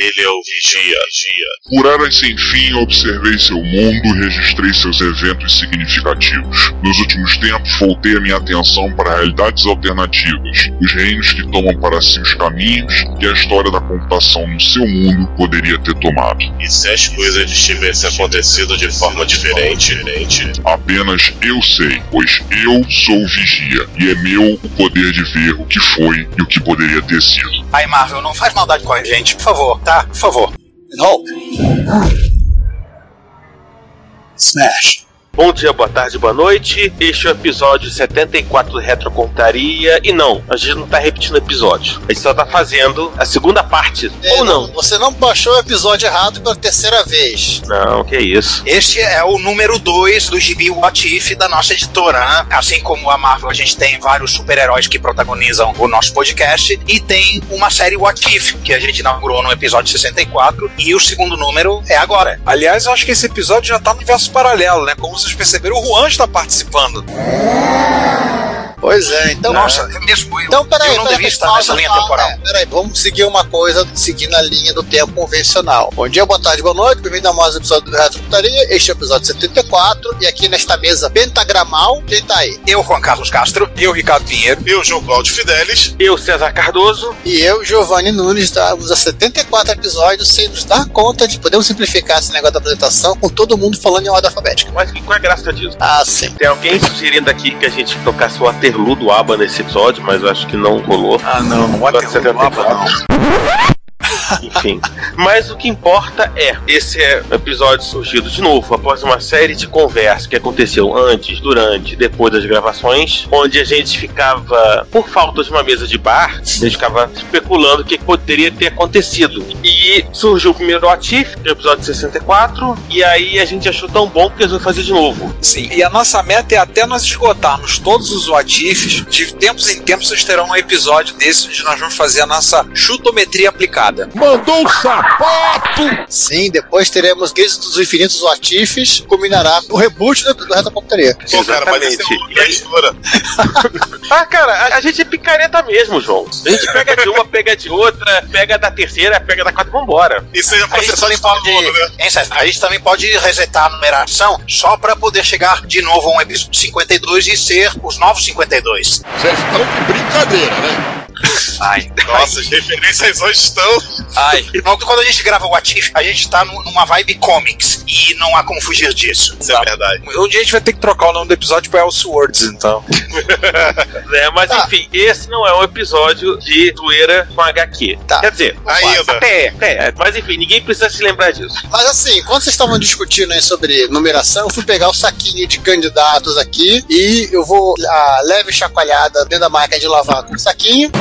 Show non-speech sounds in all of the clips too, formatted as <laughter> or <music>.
Ele é o Vigia. Por eras sem fim, observei seu mundo e registrei seus eventos significativos. Nos últimos tempos, voltei a minha atenção para realidades alternativas, os reinos que tomam para si os caminhos que a história da computação no seu mundo poderia ter tomado. E se as coisas tivessem acontecido de forma diferente, diferente, Apenas eu sei, pois eu sou o vigia, e é meu o poder de ver o que foi e o que poderia ter sido. Aí, Marvel, não faz maldade com a gente, por favor, tá? Por favor. Hulk. Smash. Bom dia, boa tarde, boa noite. Este é o episódio 74 do Retrocontaria. E não, a gente não tá repetindo episódio. A gente só tá fazendo a segunda parte. Ou não? Você não baixou o episódio errado pela terceira vez. Não, que isso. Este é o número 2 do gibi What If da nossa editora. né? Assim como a Marvel, a gente tem vários super-heróis que protagonizam o nosso podcast. E tem uma série What If, que a gente inaugurou no episódio 64. E o segundo número é agora. Aliás, eu acho que esse episódio já tá no universo paralelo, né? Como vocês perceberam, o Juan está participando. Pois é, então. Nossa, é mesmo eu. Então, peraí, eu não peraí, devia estar nessa linha temporal. é, peraí, vamos seguir uma coisa, seguindo a linha do tempo convencional. Bom dia, boa tarde, boa noite, bem-vindo a mais um episódio do Retro Computaria. Este é o episódio 74, e aqui nesta mesa pentagramal, quem tá aí? Eu, Juan Carlos Castro. Eu, Ricardo Pinheiro. eu, João Cláudio Fidelis, Eu, César Cardoso. E eu, Giovanni Nunes, estamos a 74 episódios sem nos dar conta de podemos simplificar esse negócio da apresentação com todo mundo falando em ordem alfabética. Mas qual é a graça disso? Ah, sim. Tem alguém sugerindo aqui que a gente tocasse o Waterloo do ABBA nesse episódio, mas eu acho que não rolou. Ah, não, não Episódio um mapa, não. <laughs> Enfim. Mas o que importa é, esse é episódio surgido de novo após uma série de conversas que aconteceu antes, durante e depois das gravações, onde a gente ficava, por falta de uma mesa de bar, a gente ficava especulando o que poderia ter acontecido. E surgiu o primeiro Atif, no episódio 64, e aí a gente achou tão bom que resolveu fazer de novo. Sim, e a nossa meta é até nós esgotarmos todos os watifs. De tempos em tempos vocês terão um episódio desse onde nós vamos fazer a nossa chutometria aplicada. Mandou um sapato! Sim, depois teremos Guias dos Infinitos Watifs, culminará o reboot do, do Retro Computaria. Pô, cara, mas esse é da editora. <laughs> Ah, cara, a, a gente é picareta mesmo, João. A gente pega de uma, pega de outra, pega da terceira, pega da quarta, vambora. Isso aí é processado todo pode, mundo, né? a gente também pode resetar a numeração só para poder chegar de novo a um episódio 52 e ser os novos 52. Vocês estão de brincadeira, né? Ai, Nossa, as referências hoje estão. ai. <laughs> Quando a gente grava o Atif, a gente tá nu- numa vibe comics e não há como fugir disso. Isso é verdade. Um dia a gente vai ter que trocar o nome do episódio pra Elseworlds, então. né? <laughs> Mas Tá. enfim, esse não é um episódio de zoeira com HQ. Tá. Quer dizer, Ainda. até é, é, mas enfim, ninguém precisa se lembrar disso. Mas assim, quando vocês estavam discutindo aí sobre numeração, eu fui pegar o saquinho de candidatos aqui e eu vou a leve chacoalhada dentro da máquina de lavar com o saquinho.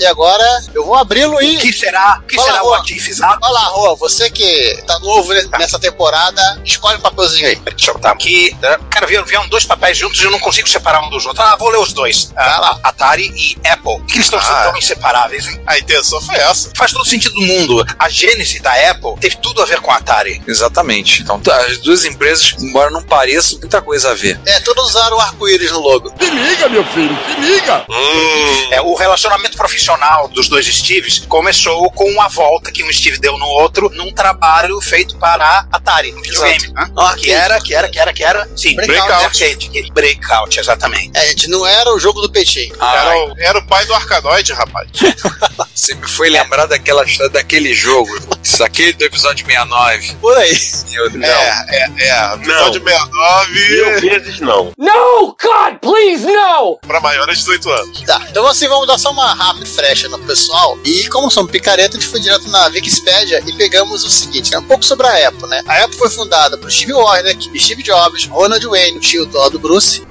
E agora eu vou abri-lo O e. que será, o que Fala, será o. Atif, exato? Olha lá, Rô, você que tá novo ne- nessa temporada, escolhe um papelzinho aí. Deixa eu botar aqui. né? Cara, vieram, vieram dois papéis juntos e eu não consigo separar um dos outros. Ah, vou ler os dois. Ah, lá, Atari e Apple. Por que eles estão Ah. tão inseparáveis, hein? A intenção foi essa. Faz todo sentido do mundo. A gênese da Apple teve tudo a ver com a Atari. Exatamente. Então, tá, as duas empresas, embora não pareçam, muita coisa a ver. É, todos usaram o arco-íris no logo. Se liga, meu filho, se liga! Hum. É, o relacionamento profissional dos dois Steves começou com uma volta que um Steve deu no outro num trabalho feito para a Atari, um videogame. né? Ah, Que era, que era, que era, que era. Sim, Breakout. Arcade. que- Breakout, exatamente. É, gente, não era o jogo do peitinho. Era, Ai, o, era o pai do Arcanoide, rapaz. <laughs> você me foi lembrar daquela história daquele jogo. Isso aquele do episódio 69. Por aí. Meu Deus. É, é, é. Episódio Mil 69 vezes não. No, God, please, no! pra maiores de 18 anos. Tá, então assim, vamos dar só uma rápida refresh no pessoal. E como somos picareta, a gente foi direto na Wikipedia e pegamos o seguinte, né? Um pouco sobre a Apple, né? A Apple foi fundada por Steve Wozniak, Steve Jobs, Ronald Wayne, o tio do Bruce,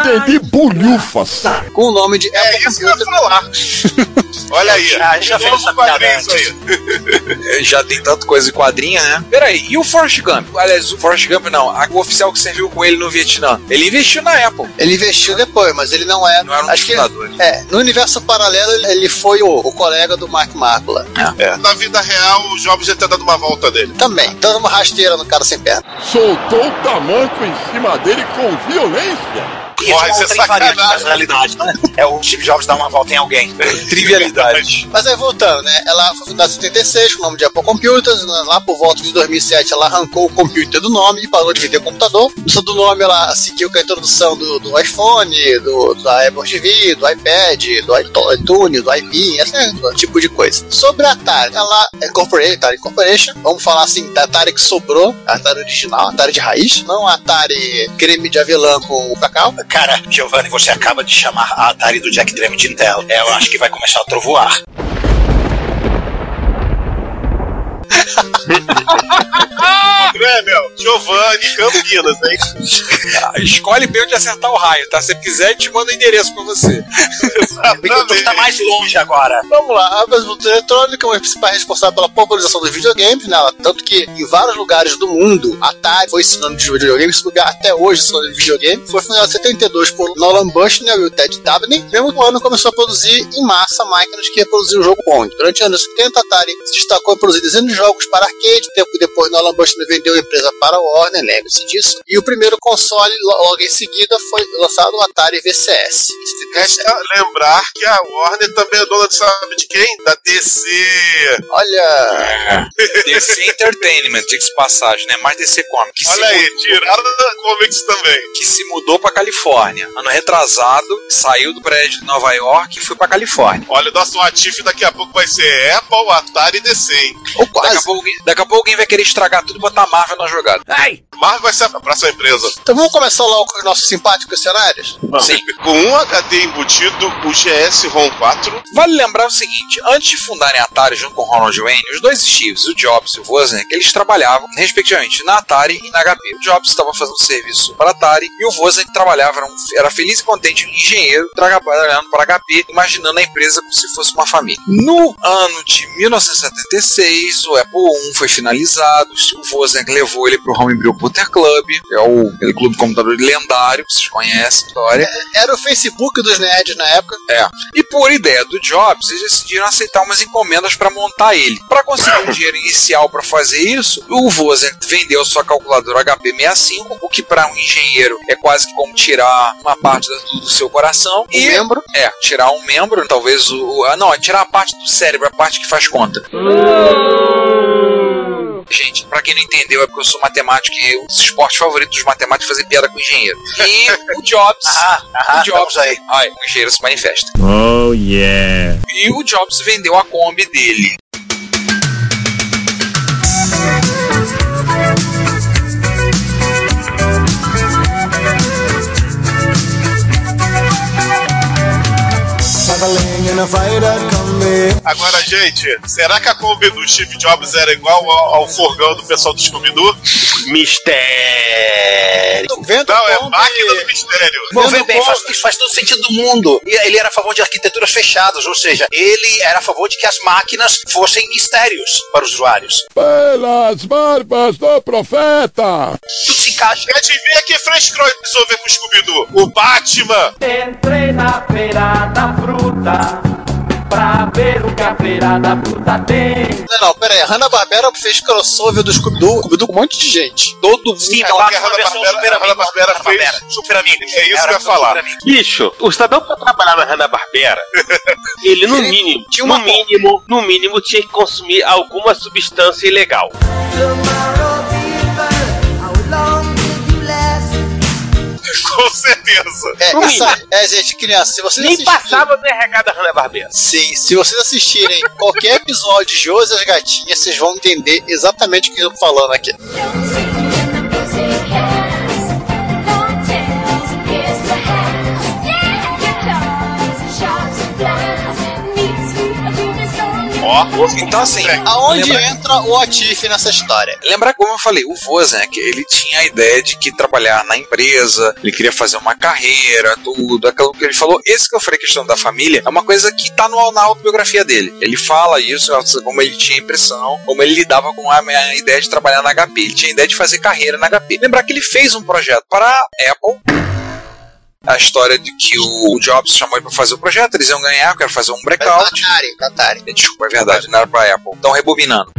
Entendi bolhufas. com o nome de Apple É isso que eu ia Computer. falar. <laughs> Olha aí, Já- fez essa piada aí. É, Já tem <laughs> tanta coisa em quadrinha, né? Peraí, e o Forrest Gump? Aliás, o Forrest Gump não, a- o oficial que serviu com ele no Vietnã. Ele investiu na Apple. Ele investiu depois, mas ele não é. Não era um acho que é, no universo paralelo ele foi o, o colega do Mark Mácula. Na vida real, o Jobs já tá dando uma volta dele. Também, dando uma rasteira no cara sem perna. Soltou o tamanco em cima dele com violência. Porra, Porra, isso é isso é sacanagem. na realidade, né? É o Steve Jobs dar uma volta em alguém. <laughs> Trivialidade. Mas aí voltando, né? Ela foi fundada em 76 com o nome de Apple Computers. né, Lá por volta de 2007 ela arrancou o computer do nome e parou de vender computador. Isso do nome ela seguiu com a introdução do, do iPhone, do, da Apple TV, do iPad, do iTunes, do iPin, esse né, tipo de coisa. Sobre a Atari, ela é Corporate, Atari Corporation. Vamos falar assim, da Atari que sobrou, a Atari original, a Atari de raiz, não a Atari creme de avelã com cacau. Cara, Giovanni, você acaba de chamar a Atari do Jack Drem de Intel. É, eu acho que vai começar a trovoar. <laughs> André, meu, Giovanni, Campinas, hein? <laughs> Escolhe bem onde acertar o raio, tá? Se quiser, a gente manda o endereço pra você. Tu tá mais longe agora. Vamos lá, a Multimedia Eletrônica é uma principal responsável pela popularização dos videogames, né? Tanto que em vários lugares do mundo, Atari foi sinônimo de videogame, esse lugar até hoje é sinônimo de videogame. Foi fundada em 72 por Nolan Bushnell e o Ted Dabney. Mesmo ano começou a produzir em massa máquinas que reproduziam o jogo Pong. Durante os anos 70, a Atari se destacou em produzir dezenas de jogos para arcade, tempo depois Nolan Bushnell vendeu empresa para a Warner, lembre-se disso. E o primeiro console, lo- logo em seguida, foi lançado o Atari VCS. em 77. Resta lembrar que a Warner também é dona de sabe de quem? Da DC. Olha, DC Entertainment, diga-se passagem, né? Mais DC Comics. Que Olha se aí, tiraram da Comics também. que se mudou pra Califórnia. Ano retrasado, saiu do prédio de Nova York e foi pra Califórnia. Olha, o nosso Atif daqui a pouco vai ser Apple, Atari e DC, hein? ou Daqui a, quase. pouco, alguém- daqui a pouco alguém vai querer estragar tudo e botar Marvel na jogada. Ai! Marvel vai ser a próxima empresa. Então vamos começar logo com os nossos simpáticos cenários? Sim. Com um HD embutido, o GS ROM 4. Vale lembrar o seguinte: antes de fundarem a Atari junto com o Ronald Wayne, os dois Steves, o Jobs e o Wozniak, eles trabalhavam, respectivamente, na Atari e na HP. O Jobs estava fazendo serviço para a Atari e o Wozniak trabalhava, era, um- era feliz e contente, um engenheiro, trabalhando para a HP, imaginando a empresa como se fosse uma família. No ano de 1976, o Apple I foi finalizado, o Wozniak levou ele para o Homebrew Computer Club, que é o aquele clube de computador lendário, que vocês conhecem a história. Era o Facebook dos nerds na época. É. E por ideia do Jobs, eles decidiram aceitar umas encomendas para montar ele. Para conseguir um dinheiro inicial para fazer isso, o Wozniak vendeu sua calculadora HP 65, o que para um engenheiro é quase que como tirar uma parte do, do seu coração. Um e membro. é, tirar um membro, talvez o, o- ah, não, é tirar a parte do cérebro, a parte que faz conta. Gente, pra quem não entendeu, é porque eu sou matemático e o esporte favorito dos matemáticos é fazer piada com engenheiro. E o <laughs> Jobs, Ah, ah, o Jobs aí. Ai, o engenheiro se manifesta. Oh yeah. E o Jobs vendeu a Kombi dele. Agora, gente, será que a Kombi do Steve Jobs era igual ao, ao do pessoal do Scooby-Doo? Mistério. Vendo Não, é Kombi- máquina do mistério. Vou ver bem, faz, isso faz todo sentido do mundo. Ele era a favor de arquiteturas fechadas, ou seja, ele era a favor de que as máquinas fossem mistérios para os usuários. Pelas barbas do profeta. Tudo se encaixa. E adivinha que French crossover com o Scooby-Doo? O Batman! Entrei na feira da fruta pra ver o que a feira da fruta tem. Não, não, pera aí. A Hanna-Barbera fez crossover do Scooby-Doo Scooby-Doo com um monte de gente. Todo mundo. Sim, É, ela porque a Hanna-Barbera- fez- Super amigo. É isso que eu ia falar. Bicho, o cidadão pra trabalhar na Hanna-Barbera, <laughs> ele no mínimo, tinha uma no mínimo, no mínimo tinha que consumir alguma substância ilegal. Com certeza. É, No essa, é, gente, criança, se vocês Nem assistirem... passava do RH da Hanna-Barbera. Sim, se vocês assistirem qualquer episódio de e as Gatinhas, vocês vão entender exatamente o que eu tô falando aqui. Ó, Então, assim, Aonde lembra- entra o Atif nessa história? Lembrar como eu falei, o Wozniak, ele tinha a ideia de que trabalhar na empresa, ele queria fazer uma carreira, tudo, aquilo que ele falou. Esse que eu falei, questão da família, é uma coisa que tá no, na autobiografia dele. Ele fala isso, como ele tinha impressão, como ele lidava com a, a ideia de trabalhar na HP. Ele tinha a ideia de fazer carreira na HP. Lembrar que ele fez um projeto para a Apple. A história de que o Jobs chamou ele para fazer o projeto, eles iam ganhar, eu quero fazer um breakout. Atari, Atari. Desculpa, é verdade, não era pra Apple. Então, rebobinando.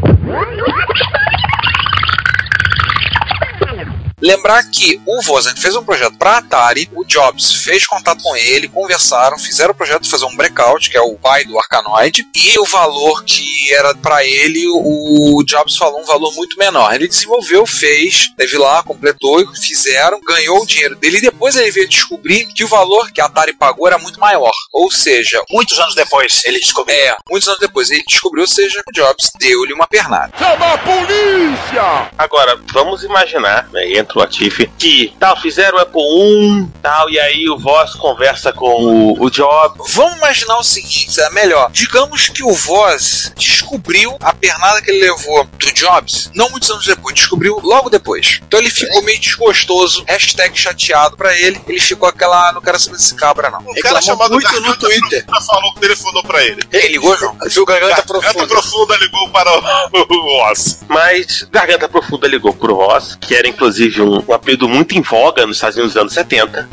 Lembrar que o Wozniak fez um projeto para Atari, o Jobs fez contato com ele, conversaram, fizeram o projeto de fazer um breakout, que é o pai do Arkanoid, e o valor que era para ele, o Jobs falou um valor muito menor. Ele desenvolveu, fez, teve lá, completou, fizeram, ganhou o dinheiro dele, e depois ele veio descobrir que o valor que a Atari pagou era muito maior. Ou seja, muitos anos depois ele descobriu. é, muitos anos depois ele descobriu, ou seja, o Jobs deu-lhe uma pernada. Chama a polícia! Agora, vamos imaginar, né, Atife, que tal, fizeram o Apple I, tal, e aí o Voz conversa com o, o Job. Vamos imaginar o seguinte, é melhor. Digamos que o Voz descobriu a pernada que ele levou do Jobs, não muitos anos depois, descobriu logo depois. Então ele ficou meio desgostoso, hashtag chateado pra ele, ele ficou aquela, "Ah, não quero saber desse cabra não. Um cara chamado muito no Twitter. Profunda falou que telefonou pra ele. Ele ligou, João? Viu Garganta Garganta Profunda. Profunda ligou para o, <laughs> o Oz. Mas Garganta Profunda ligou pro Voz, que era inclusive um, um apelido muito em voga nos Estados Unidos dos anos 70.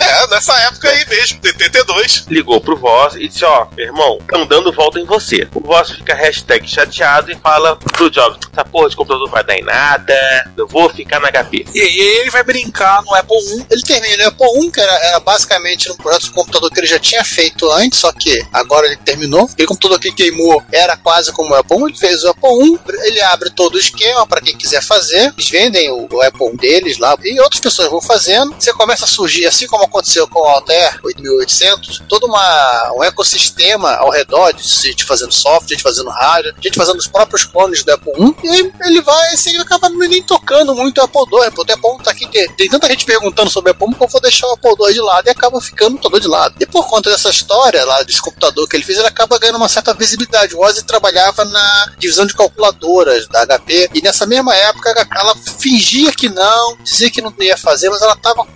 É, nessa época aí mesmo, TTT2. Ligou pro Voz e disse: Ó, meu irmão, estão dando volta em você. O Voz fica hashtag chateado e fala pro Jobs: Essa porra de computador não vai dar em nada, eu vou ficar na HP. E aí ele vai brincar no Apple I. Ele termina o Apple I, que era, era basicamente um projeto de computador que ele já tinha feito antes, só que agora ele terminou. Aquele computador que queimou era quase como o Apple I. Ele fez o Apple I, ele abre todo o esquema para quem quiser fazer. Eles vendem o, o Apple I deles lá e outras pessoas vão fazendo. Você começa a surgir, assim como aconteceu com o Altair 8800, todo uma, um ecossistema ao redor de gente fazendo software, gente fazendo hardware, gente fazendo os próprios clones do Apple I. E aí ele vai, assim, ele acaba nem tocando muito o Apple II. O Apple I tá aqui, tem, tem tanta gente perguntando sobre o Apple I que eu vou deixar o Apple II de lado e acaba ficando todo de lado. E por conta dessa história lá, desse computador que ele fez, ele acaba ganhando uma certa visibilidade. O Ozzy trabalhava na divisão de calculadoras da HP e nessa mesma época ela fingia que não, dizia que não ia fazer, mas ela estava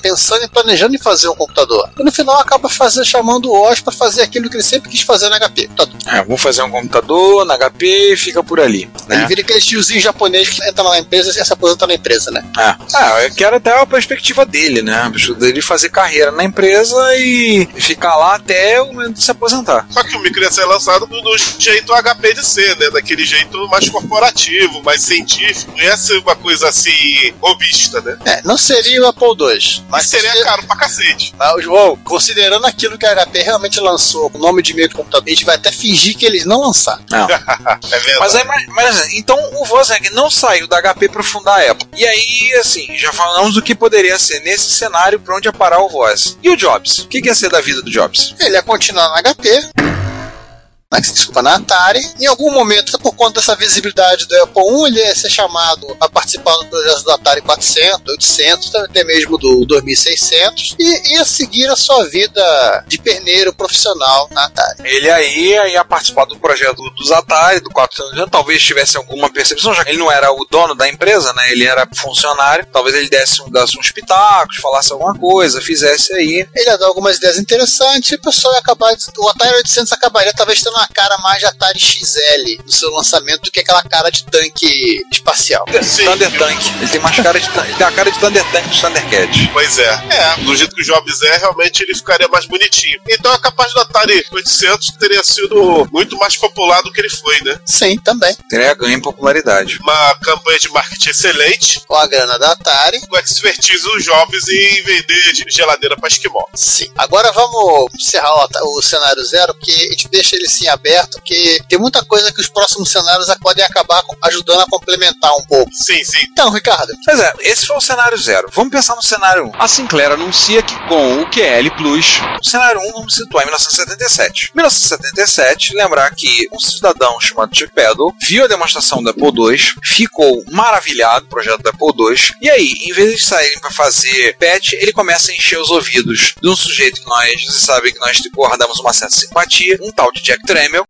pensando e planejando em fazer um computador. E no final acaba fazer, chamando o Oz para fazer aquilo que ele sempre quis fazer na HP. computador. É, vou fazer um computador na HP e fica por ali. Ele Né? vira aquele tiozinho japonês que entra lá na empresa e se aposenta na empresa, né? Ah, ah, eu quero até a perspectiva dele, né? Dele fazer carreira na empresa e ficar lá até o momento de se aposentar. Só que o micro ia ser lançado do, do jeito HP de ser, né? Daquele jeito mais corporativo, mais científico. Não ia ser uma coisa assim, robista, né? É, não seria o Apple II, Mas mas seria caro pra cacete. Mas, João, considerando aquilo que a HP realmente lançou, com o nome de microcomputador, a gente vai até fingir que eles não lançaram. Não. <laughs> É verdade. Mas, aí, mas, mas, então o Wozniak não saiu da HP para fundar a Apple. E aí, assim, já falamos do que poderia ser nesse cenário para onde ia parar o Voz. E o Jobs? O que, que ia ser da vida do Jobs? Ele ia continuar na HP. Na- Desculpa, na Atari. Em algum momento, por conta dessa visibilidade do Apple I, ele ia ser chamado a participar do projeto do Atari 400, 800, até mesmo do 2600, e ia seguir a sua vida de perneiro profissional na Atari. Ele aí ia participar do projeto dos Atari, do 400, talvez tivesse alguma percepção, já que ele não era o dono da empresa, né? Ele era funcionário, talvez ele desse, um- desse uns pitacos, falasse alguma coisa, fizesse aí. Ele ia dar algumas ideias interessantes e o pessoal ia acabar. O Atari 800 acabaria talvez tendo uma cara mais de Atari XL no seu lançamento do que aquela cara de tanque espacial. Sim. Thunder Tank. Ele tem mais cara de ele tem a cara de Thunder Tank do Thundercat. Pois é. É, do jeito que o Jobs é, realmente ele ficaria mais bonitinho. Então é capaz do Atari 800 teria sido muito mais popular do que ele foi, né? Sim, também. Teria ganho em popularidade. Uma campanha de marketing excelente, Com a grana da Atari. com expertise do Jobs em vender de geladeira para esquimó. Sim. Agora vamos encerrar o, o cenário zero, porque a gente deixa ele assim aberto, porque tem muita coisa que os próximos cenários podem acabar ajudando a complementar um pouco. Sim, sim. Então, Ricardo, Pois é, esse foi o cenário zero. Vamos pensar no cenário 1. A Sinclair anuncia que com o QL Plus, No cenário 1, vamos situar em 1977. 1977, lembrar que um cidadão chamado Chuck Peddle viu a demonstração do Apple II, ficou maravilhado com o projeto do Apple II, e aí, em vez de saírem para fazer patch, ele começa a encher os ouvidos de um sujeito que nós, vocês sabem que nós guardamos uma certa simpatia, um tal de Jack Tramiel.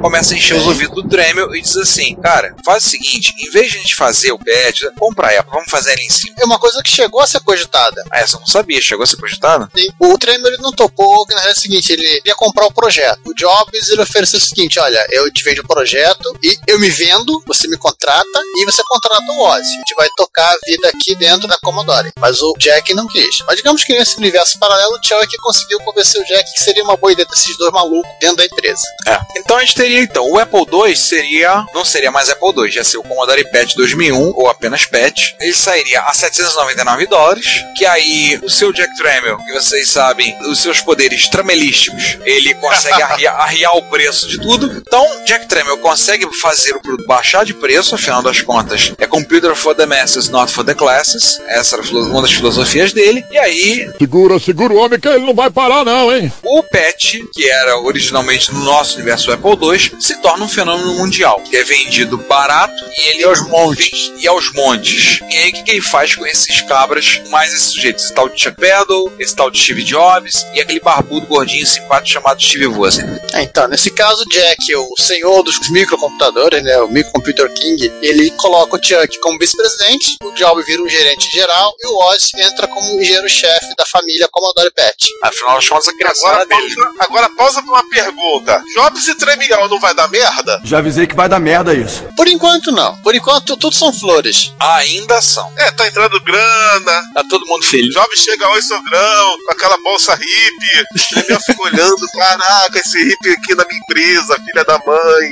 Começa a encher os ouvidos do Dremel e diz assim: Cara, faz o seguinte, em vez de a gente fazer o patch, vamos pra Apple, vamos fazer ali em cima. É uma coisa que chegou a ser cogitada. Ah, essa eu não sabia, chegou a ser cogitada? Sim. O Tremor ele não topou, que na realidade é o seguinte, ele ia comprar o projeto. O Jobs ele ofereceu o seguinte, olha, eu te vendo o projeto e eu me vendo, você me contrata e você contrata o Ozzy. A gente vai tocar a vida aqui dentro da Commodore. Mas o Jack não quis. Mas digamos que nesse universo paralelo, o Chuck conseguiu convencer o Jack que seria uma boa ideia desses dois malucos dentro da empresa. É. Então a gente teria então, o Apple II seria, não seria mais Apple II, ia ser o Commodore PET 2001 ou apenas PET. Ele sairia a 799 dólares, que aí o seu Jack Tramiel, que vocês sabem, os seus poderes tramelísticos, ele consegue <laughs> arriar, arriar o preço de tudo. Então, Jack Tramiel consegue fazer o produto baixar de preço, afinal das contas, é computer for the masses, not for the classes. Essa era uma das filosofias dele. E aí, Segura, segura o homem que ele não vai parar, não, hein? o PET, que era originalmente no nosso universo Apple II, se torna um fenômeno mundial, que é vendido barato e ele aos montes. E aos montes. E aí o que, que ele faz com esses cabras, mais esses sujeitos? Esse tal de Chuck Peddle, esse tal de Steve Jobs e aquele barbudo gordinho simpático chamado Steve Wozniak. É, então, nesse caso, o Jack, o senhor dos microcomputadores, né, o Microcomputer King, ele coloca o Chuck como vice-presidente, o Jobs vira um gerente geral e o Oz entra como engenheiro-chefe da família Commodore PET. Afinal das contas, a criação Agora era dele. pausa, agora pausa pra uma pergunta. Jobs e Tremiel não vai dar merda? Já avisei que vai dar merda isso. Por enquanto, não. Por enquanto, tudo são flores. Ainda são. É, tá entrando grana. Tá todo mundo feliz. Jobs chega oi sogrão, com aquela bolsa hippie. Tremiel fica olhando, caraca, esse hippie aqui na minha empresa, filha da mãe.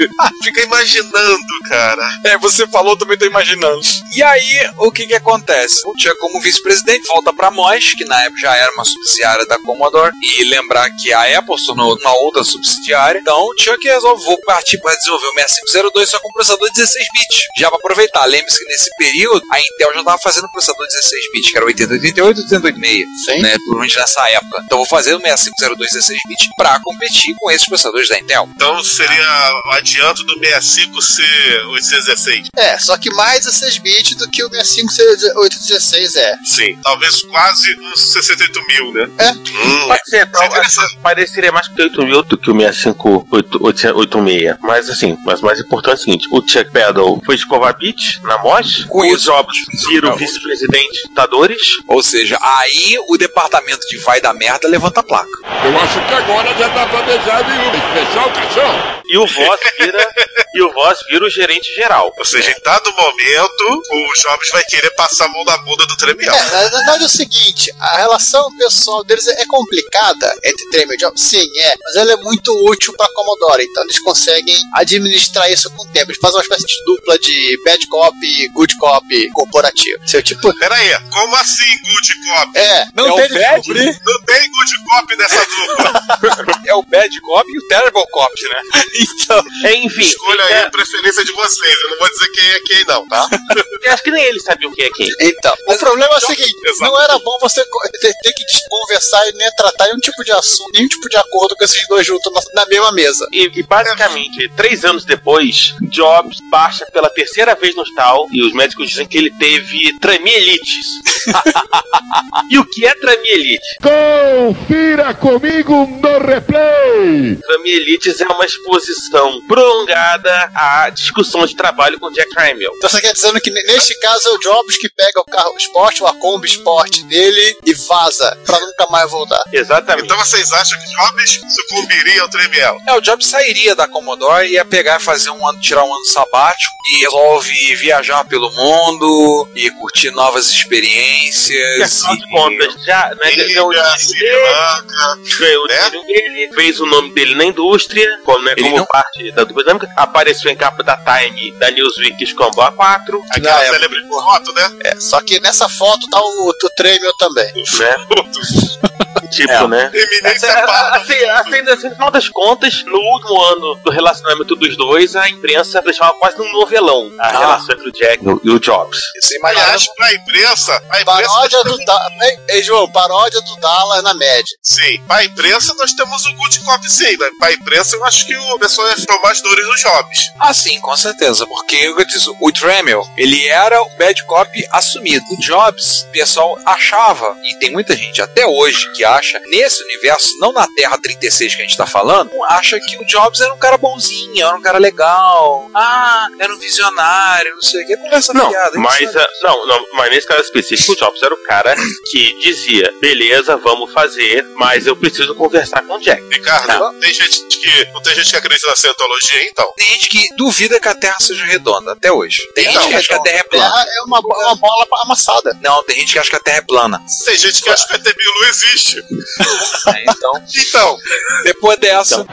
<laughs> fica imaginando, cara. É, você falou, também tô imaginando. E aí, o que que acontece? O Chuck, como vice-presidente, volta pra Mosh, que na época já era uma subsidiária da Commodore, e lembrar que a Apple se tornou uma outra subsidiária. Então, o Chuck resolve vou partir para desenvolver o 6502 só com processador 16 bits. Já pra aproveitar, lembre-se que nesse período, a Intel já tava fazendo processador 16 bits, que era o 8088 e 8086, Sim. né, provavelmente nessa época. Então, vou fazer o 6502 16 bits pra competir com esses processadores da Intel. Então seria o adianto do 65 ser 816. É, só que mais a 6 bits do que o 65816 é. Sim. Talvez quase uns 68 mil, né? É. Hum, Pode ser, é interessante. pareceria mais que 8 mil do que o 6586. Mas assim, mas o mais importante é o seguinte: o Chuck Peddle foi escovar bit na MOS, Com o. Jobs vira o vice-presidente da Dores, Ou seja, aí o departamento de vai da merda levanta a placa. Eu acho que agora já dá pra beijar a viúva e fechar o caixão. e o Voss vira, <laughs> e o Voss vira o gerente geral. Ou seja, em dado momento, o Jobs vai querer passar a mão na bunda do Tremiel. É, na verdade é o seguinte, a relação pessoal deles é complicada entre Tremor e Jobs, sim, é, mas ela é muito útil para Commodore, então eles conseguem administrar isso com o tempo. Eles fazem uma espécie de dupla de bad cop e good cop corporativo. Seu tipo, <laughs> Pera aí, como assim good cop? é, não É tem bad? descobrir. Não tem good cop nessa dupla. <laughs> É o Bad Cop e o Terrible Cop, né? <laughs> Então, enfim, Escolha aí a preferência de vocês. Eu não vou dizer quem é quem, não, tá? eu acho que nem ele sabia o que é quem. Então, o problema é o seguinte, Exato. não era bom você ter, que conversar e nem tratar nenhum tipo de assunto, nenhum tipo de acordo com esses dois juntos na mesma mesa. E, e basicamente, três anos depois, Jobs baixa pela terceira vez no hospital e os médicos dizem que ele teve tramielites. <laughs> e o que é tramielite? Confira comigo no replay. Tramielites é uma exposição prolongada à discussão de trabalho com Jack Tramiel. Então você quer dizendo que ne- neste caso é o Jobs que pega o carro esporte, ou a Kombi Sport dele e vaza pra nunca mais voltar. Exatamente. Então vocês acham que Jobs sucumbiria ao Tremiel? é, o Jobs sairia da Commodore e ia pegar e fazer um ano, tirar um ano sabático e resolve viajar pelo mundo e curtir novas E, experiências. afinal de contas, já né, ganhou dinheiro Lanka. ganhou o né? dinheiro dele, fez o nome dele na indústria, como, né, Ele como não- parte da dupla dinâmica, apareceu em capa da Time da Newsweek Scramble A4, Aquela é- célebre foto, né? É, só que nessa foto tá o, o Tremel também. né? Tipo, É. né? Eminência Assim, Pardo. assim, assim, assim, no final das contas, no último ano do relacionamento dos dois, a imprensa deixava quase num novelão a Ah. relação entre o Jack e o Jobs. Você imagina. Aliás, pra imprensa, a imprensa Paródia do Dallas. Ei, ei, João, paródia do Dallas na média. Sim, pra imprensa nós temos o good cop sim, né? Pra imprensa eu acho que o pessoal ia tomar as dores dos Jobs. Ah, sim, com certeza. Porque o que eu disse, o Tramiel, ele era o bad cop assumido. O Jobs, o pessoal achava, e tem muita gente até hoje que acha, nesse universo, não na Terra 36 que a gente tá falando, acha que o Jobs era um cara bonzinho, era um cara legal. Ah, era um visionário, não sei o que. Conversa Não, a gente mas, sabe. ah, não, não, mas nesse caso específico, o Jobs era o cara que dizia: beleza, vamos fazer, mas eu preciso conversar com o Jack. Ricardo, tem gente que. Não tem gente que acredita na cientologia, então. Tem gente que duvida que a Terra seja redonda, até hoje. Tem Então, gente que acha que a Terra é plana. Terra é uma, uma bola amassada. Não, tem gente que acha que a Terra é plana. Tem gente que acha que a TBU não existe. <laughs> Então, Então, depois dessa, O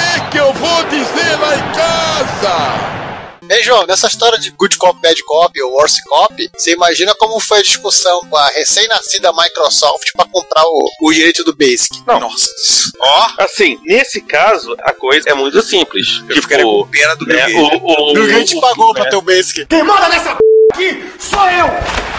que que eu vou dizer lá em casa? Ei, João, nessa história de Good Cop, Bad Cop ou Worse Cop, você imagina como foi a discussão com a recém-nascida Microsoft para comprar o, o direito do Basic? Não. nossa, ó, Assim, nesse caso, a coisa é muito simples. eu ficaria com Tipo, pena do Bill né, Gates. o, o, O o- pagou né, pra ter o Basic. Quem manda nessa p aqui sou eu!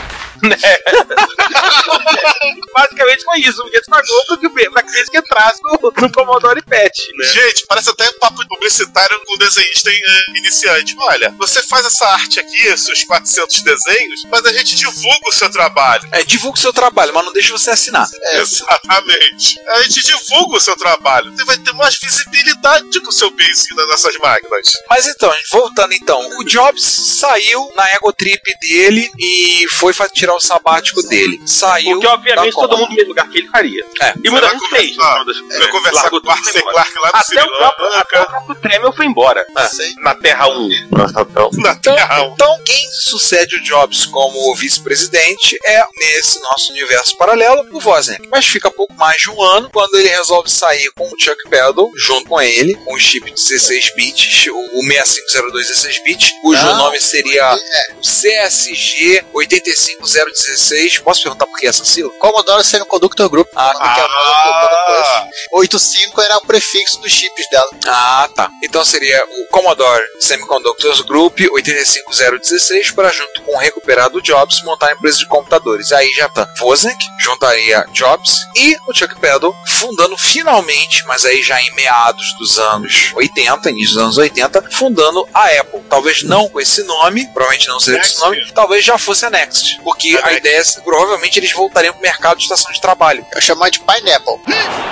<laughs> Basicamente foi isso. O Gates pagou pra que o pra que eles que entrasse no, no Commodore PET, né? gente, parece até um papo publicitário com desenhista eh, iniciante. Olha, você faz essa arte aqui, seus 400 desenhos, mas a gente divulga o seu trabalho. É, divulga o seu trabalho, mas não deixa você assinar. Exatamente. A gente divulga o seu trabalho. Você vai ter mais visibilidade com o seu Basic nas nossas máquinas. Mas então, voltando então, o Jobs saiu na ego trip dele e foi fa- tirar o sabático dele. Saiu. Porque, obviamente, da todo mundo no mesmo lugar que ele faria. É. E muita gente fez. é, conversar largou com o Arthur tudo e C. foi embora. Clarke lá do Até o próprio, até o próprio Tremel foi embora. Sei. Na Terra 1. Nossa, então. na Então, Terra. então, quem sucede o Jobs como vice-presidente é, nesse nosso universo paralelo, o Wozniak. Mas fica pouco mais de um ano quando ele resolve sair com o Chuck Peddle, junto com ele, com o chip 16 bits, o o 6502 16 bits, cujo Não, nome seria o CSG 85016. Posso perguntar por que essa sigla? Commodore Semiconductor Group. Ah, que é Ah, o 85 era o prefixo dos chips dela. Ah, tá. Então seria o Commodore Semiconductors Group 85016 para junto com o recuperado Jobs montar a empresa de computadores. Aí já tá Wozniak, juntaria Jobs e o Chuck Peddle fundando finalmente, mas aí já em meados dos anos 80, início dos anos 80, fundando a Apple. Talvez não com esse nome, provavelmente não seja esse Next. nome, talvez já fosse a Next, porque A ideia é provavelmente eles voltariam pro mercado de estação de trabalho. Eu chamar de Pineapple.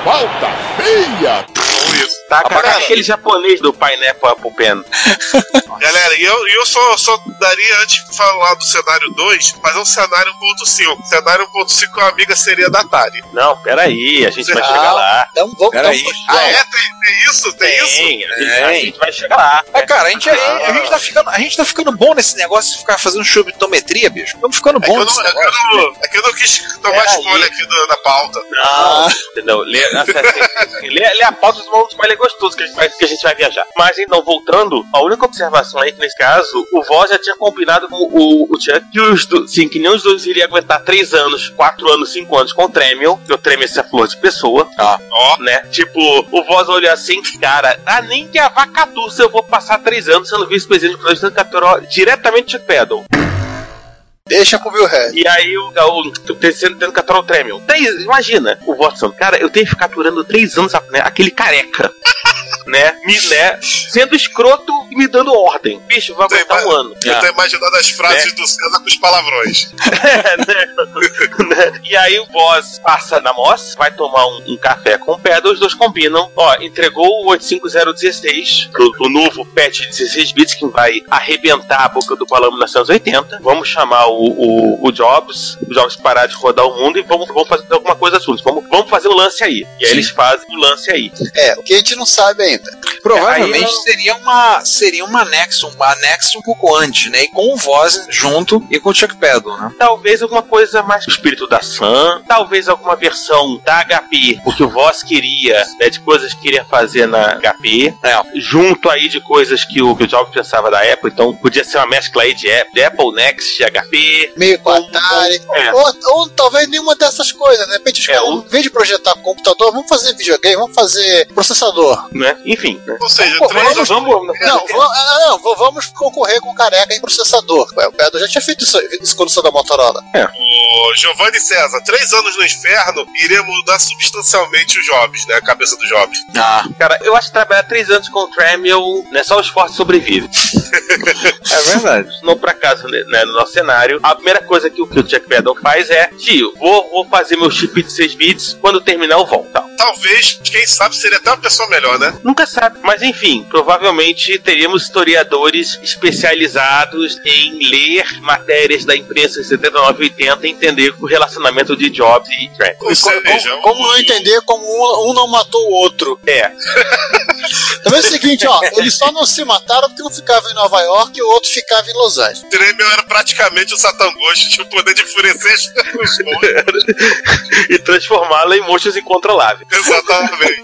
Falta feia! Bom isso. Tá, Ah, cara, aquele japonês do Pineapple Apple Pen. <laughs> Galera, e eu, e eu só, só daria, antes de falar do cenário 2, fazer um cenário 1.5. Cenário 1.5 com a amiga seria da Atari. Não, peraí, a gente vai Ah. chegar lá. Então vamos. Peraí. então, Ah, é? Tem, tem isso? Tem, isso? Tem, a gente, Tem. a gente vai chegar lá. Mas, cara, a gente, a, Ah. a gente tá ficando, a gente tá ficando bom nesse negócio de ficar fazendo chubitometria, bicho. Estamos ficando É bom eu nesse não, é, que eu negócio. não, é que eu não quis tomar Peraí. spoiler aqui do- da pauta. Não, entendeu? Lê, assim, assim, lê, lê a pauta malucos mais gostoso que a, gente vai, que a gente vai viajar. Mas então, voltando, a única observação aí que nesse caso, o Voz já tinha combinado com o, o Chuck que, os do, sim, que nenhum dos dois iria aguentar 3 anos, 4 anos, 5 anos com o Tremel, que o Tremel é flor de pessoa. Ah. Ó, né? Tipo, o Voz olhou assim, cara, ah, nem que a vaca eu vou passar 3 anos sendo vice-presidente do Colégio capturou diretamente de Chuck Deixa pro Bill Red. E aí o, o tendo, tendo capturar o Tremel. Três, imagina, o Watson, cara, eu tenho que ficar durando três anos né, aquele careca. <laughs> né? Me, né? Sendo escroto e me dando ordem. Bicho, vai aguentar um mais- ano. Eu tô imaginando as frases Né? do César com os palavrões. <laughs> É, né? <laughs> E aí o boss passa na Moss, vai tomar um, um café com o Pedro, os dois combinam. Ó, entregou o 85016 pro, pro novo patch de 16 bits que vai arrebentar a boca do balão em 1980. Vamos chamar o, o, o Jobs, o Jobs parar de rodar o mundo e vamos, vamos fazer alguma coisa juntos. Vamos, vamos fazer um lance aí. E aí Sim. eles fazem o lance aí. É, o que a gente não sabe ainda. <laughs> Provavelmente Aí eu- seria uma seria uma anexo, um anexo um pouco antes, né? E com o Voz junto e com o Chuck Peddle, né? Talvez alguma coisa mais do espírito da Sam, talvez alguma versão da HP, porque o Voss queria, né, de coisas que queria fazer na HP, É. junto aí de coisas que o, que o Jobs pensava da Apple, então podia ser uma mescla aí de Apple, de Apple Next, de HP. Meio com Atari. É. Ou, ou talvez nenhuma dessas coisas. né? De repente, os É, caras, ou- em vez de projetar computador, vamos fazer videogame, vamos fazer processador. Né? Enfim, né? Ou seja, Pô, três Vamos, anos. vamos, Não, ah, não, va- vamos concorrer com o careca em processador. O Pedro já tinha feito isso, isso quando saiu da Motorola. O Giovanni César, três anos no inferno iria mudar substancialmente o Jobs, né? A cabeça do Jobs. Ah, Cara, eu acho que trabalhar três anos com o Tremel, né, só o esforço sobrevive. <laughs> É verdade. não por acaso, né, né, no nosso cenário, a primeira coisa que o, que o Chuck Peddle faz é: tio, vou, vou fazer meu chip de 6 bits, quando terminar eu volto. Tal. Talvez, quem sabe, seria até uma pessoa melhor, né? Nunca sabe. Mas enfim, provavelmente teríamos historiadores especializados em ler matérias da imprensa em 79 e 80 e entender o relacionamento de Jobs e Trent. Como, como não entender como um, um não matou o outro? É, <laughs> Também é o seguinte, ó, eles só não se mataram porque um ficava em Nova York e o outro ficava em Los Angeles. o Tremel era praticamente o Satan Ghost, tinha o poder de enfurecer os monstros. <laughs> e transformá-la em monstros incontroláveis. Exatamente.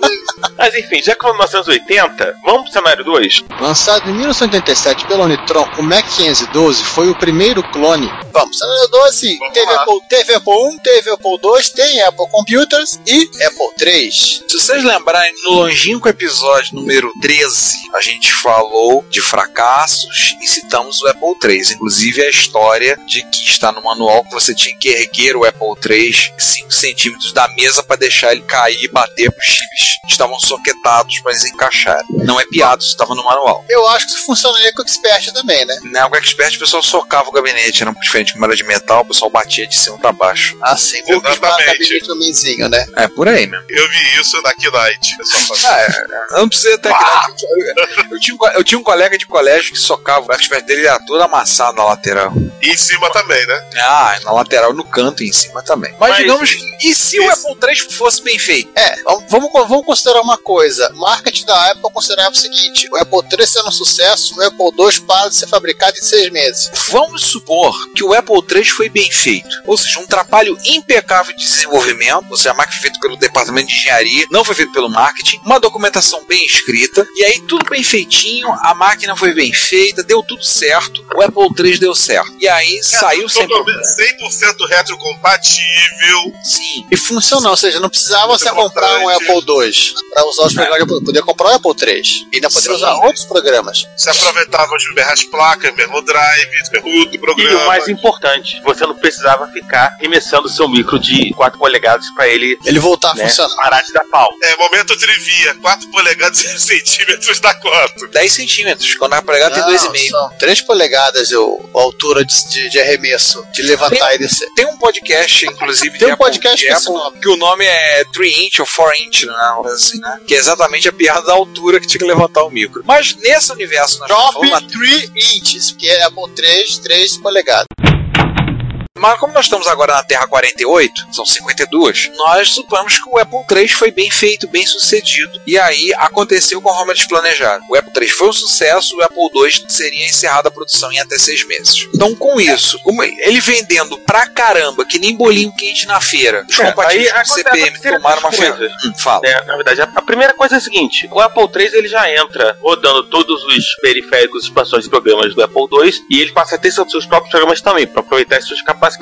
Mas enfim, já que é 1980, vamos pro cenário 2? Lançado em 1987 pela Unitron, o Mac 512 foi o primeiro clone. Vamos, cenário 12, Vamos teve lá. Apple, teve Apple 1, teve Apple 2, tem Apple Computers e Apple 3. Se vocês lembrarem, no longínquo episódio número 13, a gente falou de fracassos e citamos o Apple III. Inclusive a história de que está no manual que você tinha que erguer o Apple III 5 centímetros da mesa para deixar ele cair e bater para os chips estavam soquetados para eles encaixarem. Não é piada, isso estava no manual. Eu acho que isso funcionaria com o Expert também, né? Na o Expert o pessoal socava o gabinete, era diferente como era de metal, o pessoal batia de cima para baixo. Assim, vou esbarrar Exatamente. gabinete no menzinho, né? É por aí mesmo. Eu vi isso na Knight. Ah, é, eu não precisei até que. Eu, eu tinha um, eu tinha um colega de colégio que socava o expert dele era todo amassado na lateral. E em cima também, né? Ah, na lateral, no canto e em cima também. Mas, Mas- digamos, e se o Apple III fosse bem feito? É, vamos, vamos considerar uma coisa. O da Apple considerava o seguinte: o Apple 3 sendo um sucesso, o Apple 2 para de ser fabricado em seis meses. Vamos supor que o Apple III foi bem feito. Ou seja, um trabalho impecável de desenvolvimento, ou seja, a máquina foi feita pelo departamento de engenharia, não foi feito pelo marketing, uma documentação bem escrita, e aí tudo bem feitinho, a máquina foi bem feita, deu tudo certo, o Apple III deu certo. E aí saiu sem problema. 100% retrocompatível. Sim. E funcionou, ou seja, não precisava você comprar um. Apple 2 para usar os programas de Apple. Podia comprar o Apple 3 e ainda poderia Sim. usar outros programas. Você aproveitava as mesmas placas, mesmo drive, mesmo do E programa. o mais importante, você não precisava ficar remessando seu micro de 4 polegadas para ele Ele voltar a né, funcionar. parar de dar pau. É, momento trivia. 4 polegadas e <laughs> centímetros da quanto? 10 centímetros, quando a polegada tem Não, 2,5. são 3 polegadas o, a altura de, de, de arremesso, de levantar e descer. Tem um podcast, inclusive, Tem de um podcast de com esse nome. que o nome é 3 inch ou 4 inch, né? uma coisa assim, né? Que é exatamente a piada da altura que tinha que levantar o micro. Mas nesse universo nós Drop falando, 3 inches, que é Apple 3, 3 polegadas. Mas como nós estamos agora na Terra 48, são 52, nós supomos que o Apple III foi bem feito, bem sucedido, e aí aconteceu conforme eles planejaram. O Apple III foi um sucesso, o Apple II seria encerrada a produção em até seis meses. Então, com isso, ele vendendo pra caramba, que nem bolinho quente na feira, os É, compatíveis aí com CPM tomaram uma coisas. Hum, fala. É, na verdade, a, primeira coisa é a seguinte: o Apple III ele já entra rodando todos os periféricos, expansões e programas do Apple II e ele passa a ter seus, próprios programas também, para aproveitar as suas capacidades.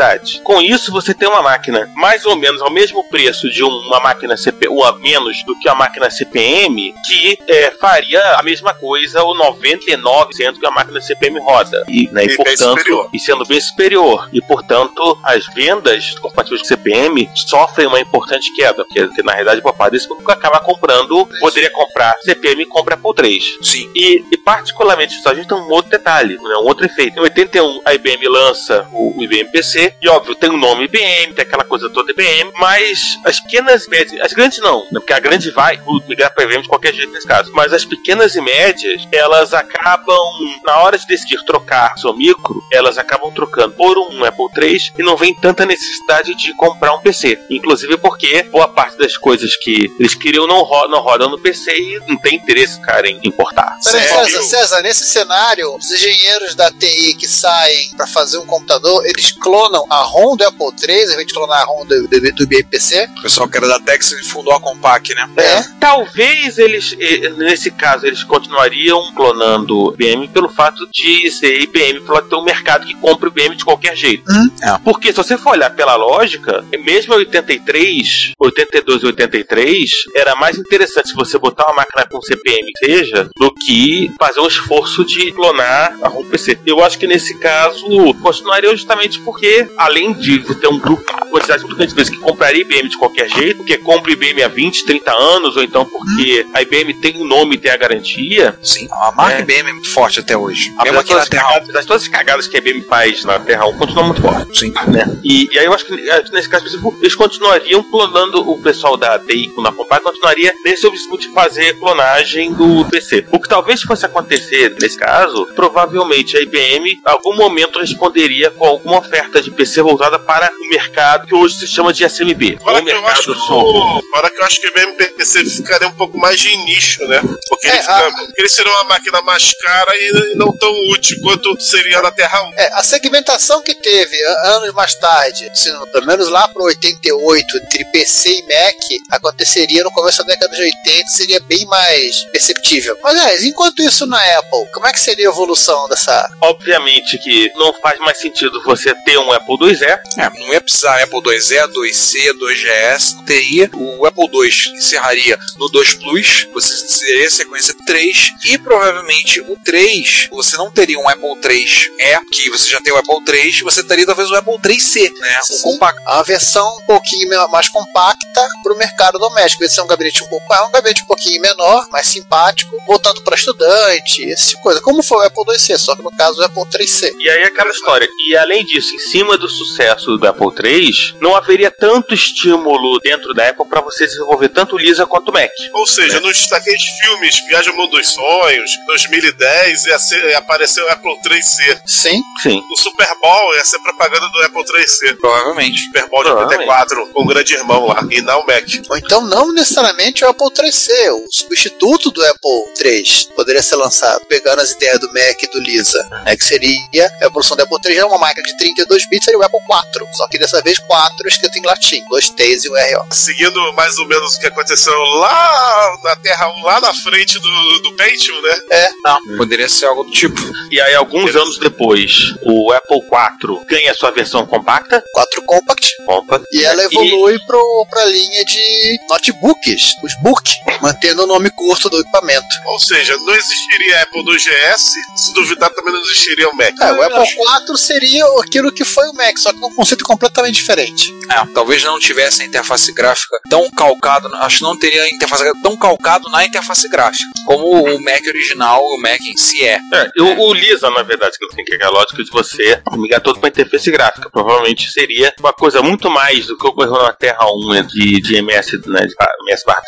Com isso, você tem uma máquina mais ou menos ao mesmo preço de uma máquina CPU, ou a menos do que a máquina CPM, que é, faria a mesma coisa, ou 99% que a máquina CPM roda. E, né, E e, portanto, e sendo bem superior. E, portanto, as vendas compatíveis com CPM sofrem uma importante queda, porque, porque, na realidade, boa parte desse público acaba comprando, poderia comprar CPM e compra Apple 3. Sim. E, e particularmente, só a gente tem um outro detalhe, né, um outro efeito. Em 81, a IBM lança o IBM PC, e óbvio, tem o nome IBM, tem aquela coisa toda IBM, mas as pequenas e médias, as grandes não, né, porque a grande vai migrar para IBM de qualquer jeito nesse caso, mas as pequenas e médias, elas acabam, na hora de decidir trocar seu micro, elas acabam trocando por um Apple III e não vem tanta necessidade de comprar um PC. Inclusive porque boa parte das coisas que eles queriam não, ro não rodam no PC e não tem interesse, cara, em importar. Peraí, Sério? César, César, nesse cenário, os engenheiros da TI que saem para fazer um computador, eles clonam a ROM do Apple III, ao invés de clonar a ROM do, do, do. O pessoal que era da Texas fundou a Compaq, né? É. Talvez eles, nesse caso, eles continuariam clonando IBM pelo fato de ser IBM, pelo ter um mercado que compra IBM de qualquer jeito. Hum, é. Porque se você for olhar pela lógica, mesmo em 83, 82 e 83, era mais interessante você botar uma máquina com CPM seja, do que fazer um esforço de clonar a ROM PC. Eu acho que nesse caso continuaria justamente porque você, além de ter um grupo, quantidade muito grande de vezes que compraria IBM de qualquer jeito, porque compra IBM há 20, 30 anos, ou então porque a IBM tem um nome e tem a garantia. Sim, a marca É. IBM é muito forte até hoje. Mesmo Apesar aqui na Terra. cagadas, das- todas as cagadas que a IBM faz na Terra 1 continuam muito fortes. Sim. Né? E, e aí eu acho que eh, nesse caso específico, eles continuariam clonando o pessoal da TI na Compaq, continuaria nesse objetivo de fazer clonagem do PC. O que talvez fosse acontecer nesse caso, provavelmente a IBM em algum momento responderia com alguma oferta de PC voltada para o mercado que hoje se chama de SMB. Fora o que, eu acho, do software. fora que eu acho que o MPC ficaria um pouco mais de nicho, né? Porque ele, É, fica, porque ele seria uma máquina mais cara e não tão útil quanto seria na Terra 1. É, a segmentação que teve anos mais tarde, se não- pelo menos lá pro 88, entre PC e Mac, aconteceria no começo da década de 80, seria bem mais perceptível. Mas, é, enquanto isso na Apple, como é que seria a evolução dessa. Obviamente que não faz mais sentido você ter um Apple IIe, É, não ia precisar Apple 2E, 2C, 2GS, não teria. O Apple 2 encerraria no 2 Plus, você teria a sequência 3 e provavelmente o 3, você não teria um Apple 3E, que você já tem o Apple 3, você teria talvez o Apple 3C, né? O compacto. A versão um pouquinho mais compacta para o mercado doméstico. Esse é um gabinete um pouco é um gabinete um pouquinho menor, mais simpático, voltado para estudante, esse tipo de coisa. Como foi o Apple 2C, só que no caso o Apple 3C. E aí é aquela história. E além disso, em cima do sucesso do Apple III, não haveria tanto estímulo dentro da Apple para você desenvolver tanto o Lisa quanto o Mac. Ou seja, nos daqueles filmes Viagem ao Mundo dos Sonhos, 2010, ia, ser, ia aparecer o Apple 3C. Sim. Sim. O Super Bowl ia ser propaganda do Apple 3C. Provavelmente. Super Bowl de Provavelmente. 84, com o grande irmão lá, e não o Mac. Ou então não necessariamente o Apple 3C, o substituto do Apple 3 poderia ser lançado, pegando as ideias do Mac e do Lisa, né, que seria a evolução do Apple 3 é uma máquina de 32 seria o Apple 4, só que dessa vez 4 escrito em latim, dois T's e um RO. Seguindo mais ou menos o que aconteceu lá na Terra 1, lá na frente do, do Pentium, né? Não, poderia ser algo do tipo. E aí, alguns anos depois, o Apple IV ganha sua versão compacta. 4 Compact, Compact e ela evolui pro, pra linha de notebooks, os Book, mantendo o nome curto do equipamento. Ou seja, não existiria Apple 2GS, se duvidar também não existiria o Mac. É, o Apple 4 seria aquilo que foi o Mac, só que num conceito completamente diferente. É, talvez não tivesse a interface gráfica tão calcado, acho que não teria a interface gráfica tão calcado na interface gráfica, como o Mac original, o Mac em si é. É, eu- o Lisa, na verdade, que eu tenho que é a lógica de você migrar todo para interface gráfica. Provavelmente seria uma coisa muito mais do que ocorreu na Terra 1 de, de MS, né, de MS barra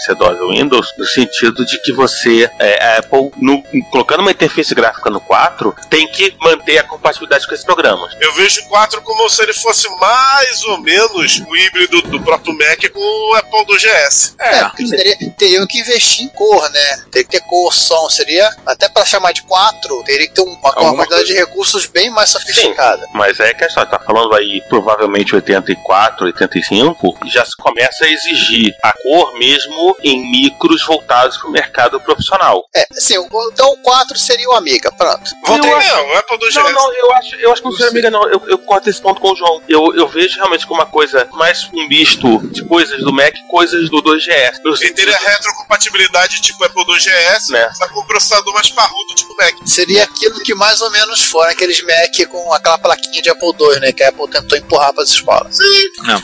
Windows, no sentido de que você, é, Apple, no- colocando uma interface gráfica no 4, tem que manter a compatibilidade com esses programas. Eu vejo o 4 como se ele fosse mais ou menos o híbrido do próprio Mac com o Apple 2GS. É, porque eles teria- teriam que investir em cor, né? Teria que ter cor, som, seria. Até pra chamar de 4, teria que ter um- uma, uma quantidade coisa. de recursos bem mais sofisticada. Mas é que a história tá falando aí provavelmente 84, 85, já se começa a exigir a cor mesmo em micros voltados para o mercado profissional. É, assim, o- então o 4 seria o Amiga, pronto. Ter, Eu não, o Apple 2GS. Não, não, eu acho, eu acho que não seria amiga, não. Eu, eu corto esse ponto com o João. Eu, eu vejo realmente como uma coisa mais um misto de coisas do Mac e coisas do 2GS. No E sentido- teria retrocompatibilidade tipo Apple 2GS, Né. só com o processador mais parrudo tipo Mac. Seria aquilo que mais ou menos foram aqueles Mac com aquela plaquinha de Apple II, né? Que a Apple tentou empurrar para as escolas.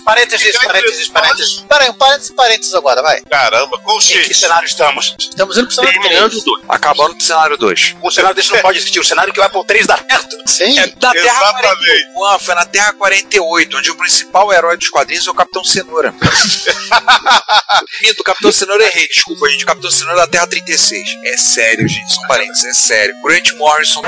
Parênteses, parênteses, parênteses. Pera aí, um parênteses, parênteses agora, vai. Caramba, qual o Em que cenário estamos? Estamos indo pro cenário Terminando três. dois. Acabando do cenário 2. O cenário desse não <laughs> pode existir. O cenário que o Apple 3 dá certo. Sim. É da Terra Exatamente. 41, foi na Terra 48, onde o principal herói dos quadrinhos é o Capitão Cenoura. <laughs> Minto, o Capitão Cenoura errei, desculpa, gente. O Capitão Cenoura é da Terra 36. É sério, gente, são parentes, é sério. Grant Morrison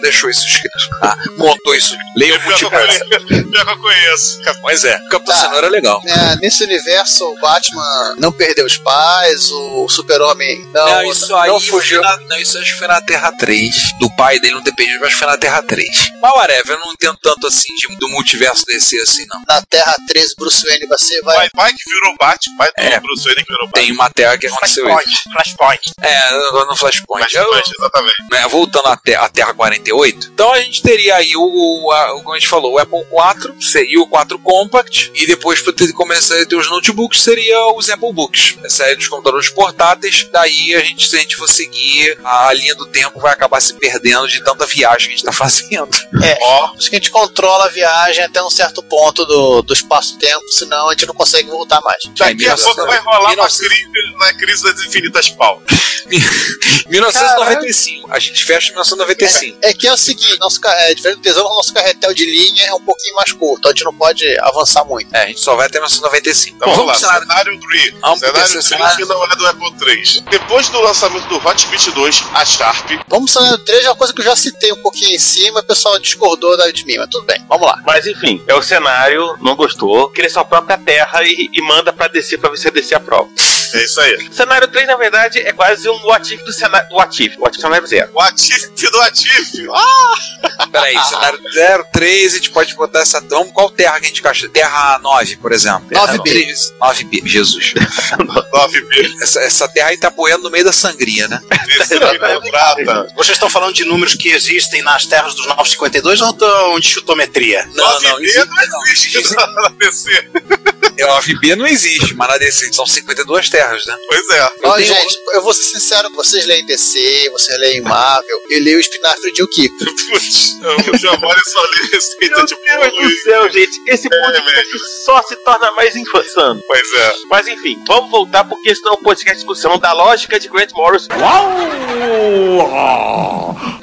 deixou isso escrito. Tá? Contou isso. Leia o multiverso. Pior que eu conheço. Pois é, o Capitão Tá. Cenoura é legal. É, nesse universo, o Batman não perdeu os pais, o Super-Homem não, Não, isso aí não fugiu. na- não, isso acho que foi na Terra 3. Do pai dele não depende, mas foi na Terra 3. Mas whatever, eu não entendo tanto assim de- do multiverso DC assim, não. Na Terra 13, Bruce Wayne vai ser. Vai, Pai, pai que virou Batman, pai do É. Bruce Wayne que virou Batman. Tem uma Terra que aconteceu isso. Flashpoint. Flashpoint. É, no Flashpoint. Eu- Flashpoint, exatamente. né, voltando à, te à Terra 48, 68. Então a gente teria aí o, o, a- o- como a gente falou, o Apple 4 seria o 4 Compact e depois para ter começar a ter os notebooks seria os Apple Books. Essa é dos computadores portáteis. Daí a gente, se a gente for seguir a linha do tempo, vai acabar se perdendo de tanta viagem que a gente tá fazendo. É, por isso que a gente controla a viagem até um certo ponto do, do espaço-tempo, senão a gente não consegue voltar mais. Daqui a pouco vai rolar uma 1900. crise na crise das infinitas pautas. 1995. A gente fecha em 1995. É que é o seguinte, nosso, é, diferente do tesouro, nosso carretel de linha é um pouquinho mais curto, então a gente não pode avançar muito. É, a gente só vai até 1995. Então Bom, vamos lá, cenário- cenário 3. Vamos cenário 3 cenário. que não é do Apple 3. Depois do lançamento do Hot Beat 2, a Sharp. Vamos pro cenário 3, é uma coisa que eu já citei um pouquinho em cima, o pessoal discordou da de mim, mas tudo bem, vamos lá. Mas enfim, é o cenário, não gostou, cria sua própria terra e, e manda pra descer pra ver se a DC aprova. É isso aí. O cenário 3, na verdade, é quase um what if do cenário. O what if, o what if cenário zero. O Atif do Atif. Ah! Peraí, cenário 03, a gente pode botar essa. Vamos, qual terra que a gente encaixa? Terra 9, por exemplo. Terra 9B. 9B, Jesus. <laughs> 9B. Essa, essa terra aí tá boiando no meio da sangria, né? Terceira prata. Vocês estão falando de números que existem nas terras dos 952 ou estão de chutometria? Não, não, 9B existe- não existe na DC. É, 9B não existe, mas na DC são 52 terras, né? Pois é. Ó, tenho- gente, eu vou ser sincero, vocês leem DC, vocês leem Marvel, eu leio o espinafre de Ukip. Putz, o Giovanni só lê receita de Meu Deus bolo. do céu, gente, esse podcast só se torna mais insano. Pois é. Mas enfim, vamos voltar porque senão o podcast é discussão da lógica de Grant Morrison.